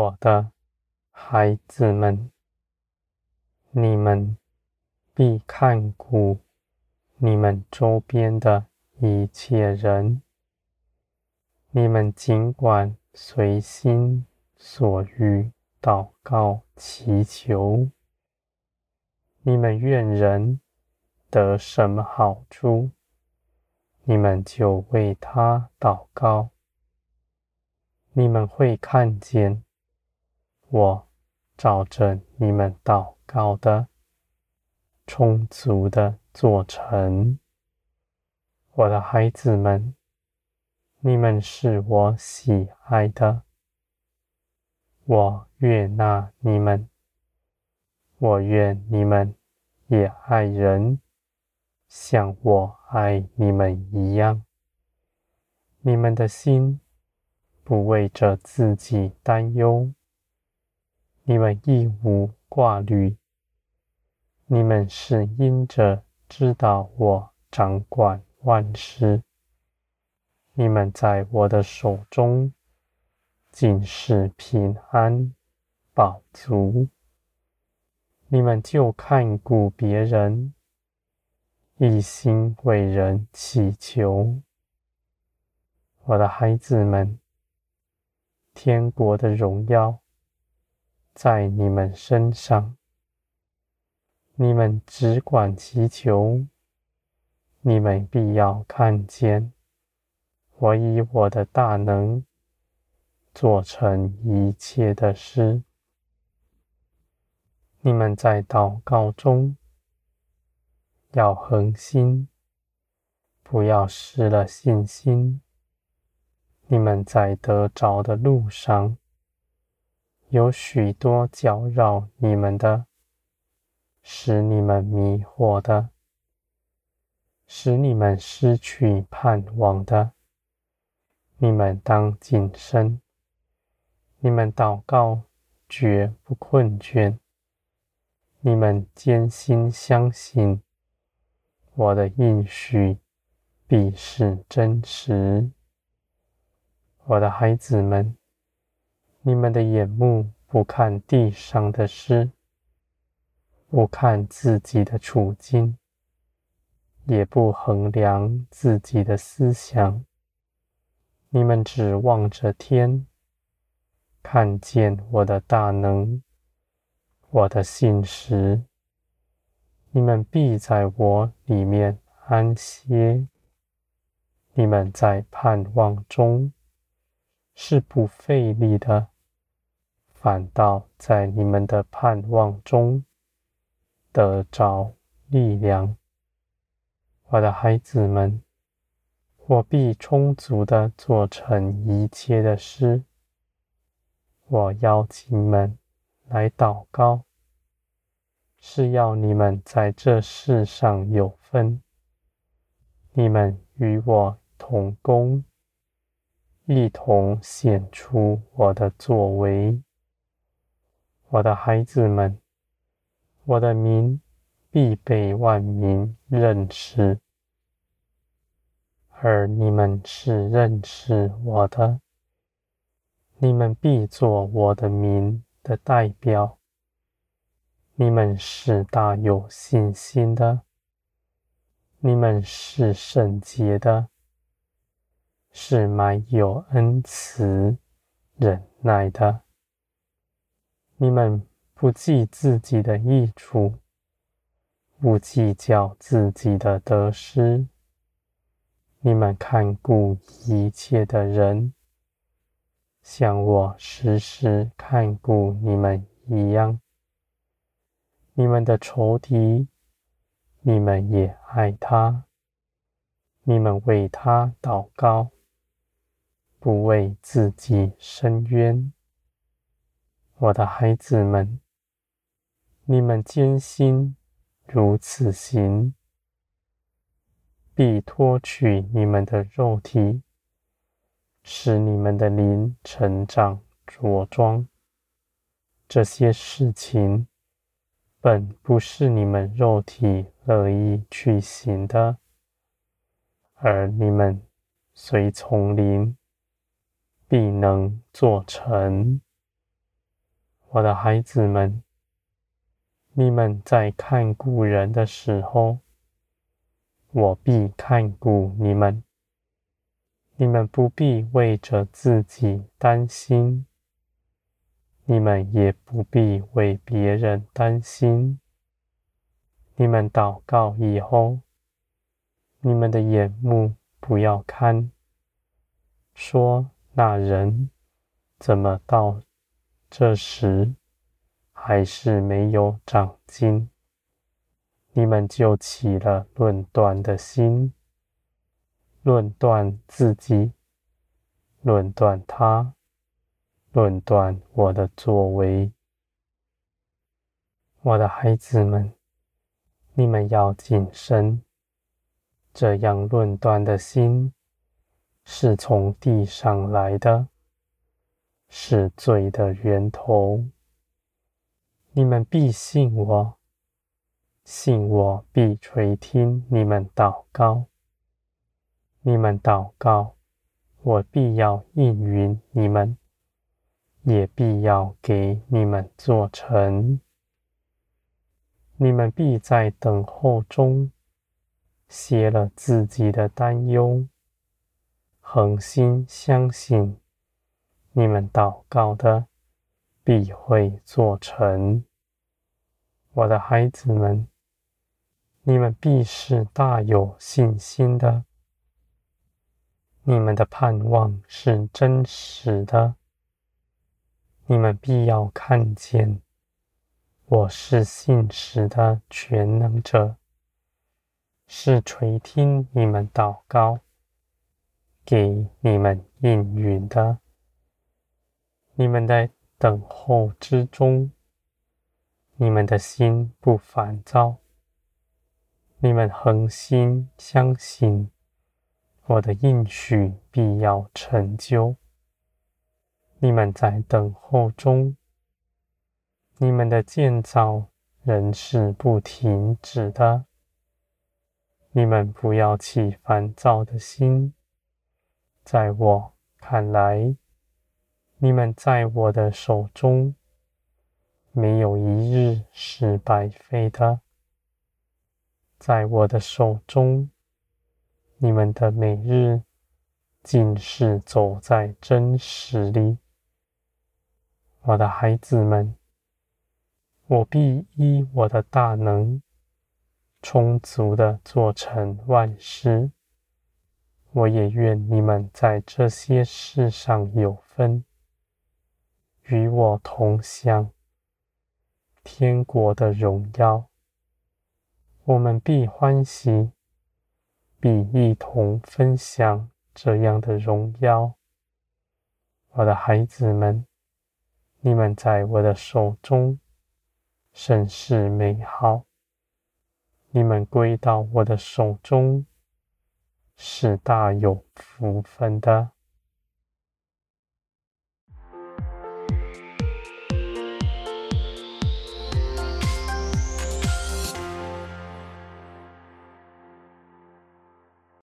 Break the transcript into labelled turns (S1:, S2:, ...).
S1: 我的孩子们，你们必看顾你们周边的一切人。你们尽管随心所欲祷告祈求。你们愿人得什么好处，你们就为他祷告。你们会看见。我照着你们祷告的，充足的做成。我的孩子们，你们是我喜爱的，我悦纳你们。我愿你们也爱人，像我爱你们一样。你们的心不为着自己担忧。你们亦无挂虑，你们是因着知道我掌管万事，你们在我的手中尽是平安饱足，你们就看顾别人，一心为人祈求。我的孩子们，天国的荣耀。在你们身上，你们只管祈求，你们必要看见，我以我的大能做成一切的事。你们在祷告中要恒心，不要失了信心。你们在得着的路上。有许多搅扰你们的，使你们迷惑的，使你们失去盼望的。你们当谨慎，你们祷告绝不困倦。你们坚心相信，我的应许必是真实。我的孩子们。你们的眼目不看地上的事，不看自己的处境，也不衡量自己的思想。你们只望着天，看见我的大能，我的信实。你们必在我里面安歇。你们在盼望中。是不费力的，反倒在你们的盼望中得着力量。我的孩子们，我必充足的做成一切的事。我邀请你们来祷告，是要你们在这世上有分。你们与我同工。一同显出我的作为，我的孩子们，我的名必被万民认识，而你们是认识我的，你们必做我的名的代表。你们是大有信心的，你们是圣洁的。是满有恩慈、忍耐的。你们不计自己的益处，不计较自己的得失。你们看顾一切的人，像我时时看顾你们一样。你们的仇敌，你们也爱他。你们为他祷告。不为自己伸冤，我的孩子们，你们坚心如此行，必脱去你们的肉体，使你们的灵成长着装。这些事情本不是你们肉体乐意去行的，而你们随从灵。必能做成。我的孩子们，你们在看顾人的时候，我必看顾你们。你们不必为着自己担心，你们也不必为别人担心。你们祷告以后，你们的眼目不要看，说那人怎么到这时还是没有长进，你们就起了论断的心。论断自己，论断他，论断我的作为。我的孩子们，你们要谨慎。这样论断的心是从地上来的，是罪的源头。你们必信我，信我必垂听你们祷告。你们祷告，我必要应允你们，也必要给你们做成。你们必在等候中歇了自己的担忧，恒心相信，你们祷告的必会做成。我的孩子们，你们必是大有信心的。你们的盼望是真实的，你们必要看见，我是信实的全能者，是垂听你们祷告，给你们应允的。你们在等候之中，你们的心不烦躁，你们恒心相信。我的应许必要成就。你们在等候中，你们的建造仍是不停止的。你们不要起烦躁的心。在我看来，你们在我的手中，没有一日是白费的。在我的手中。你们的每日尽是走在真实里，我的孩子们，我必依我的大能，充足的做成万事。我也愿你们在这些事上有分，与我同享天国的荣耀。我们必欢喜。必一同分享这样的荣耀，我的孩子们，你们在我的手中甚是美好。你们归到我的手中是大有福分的。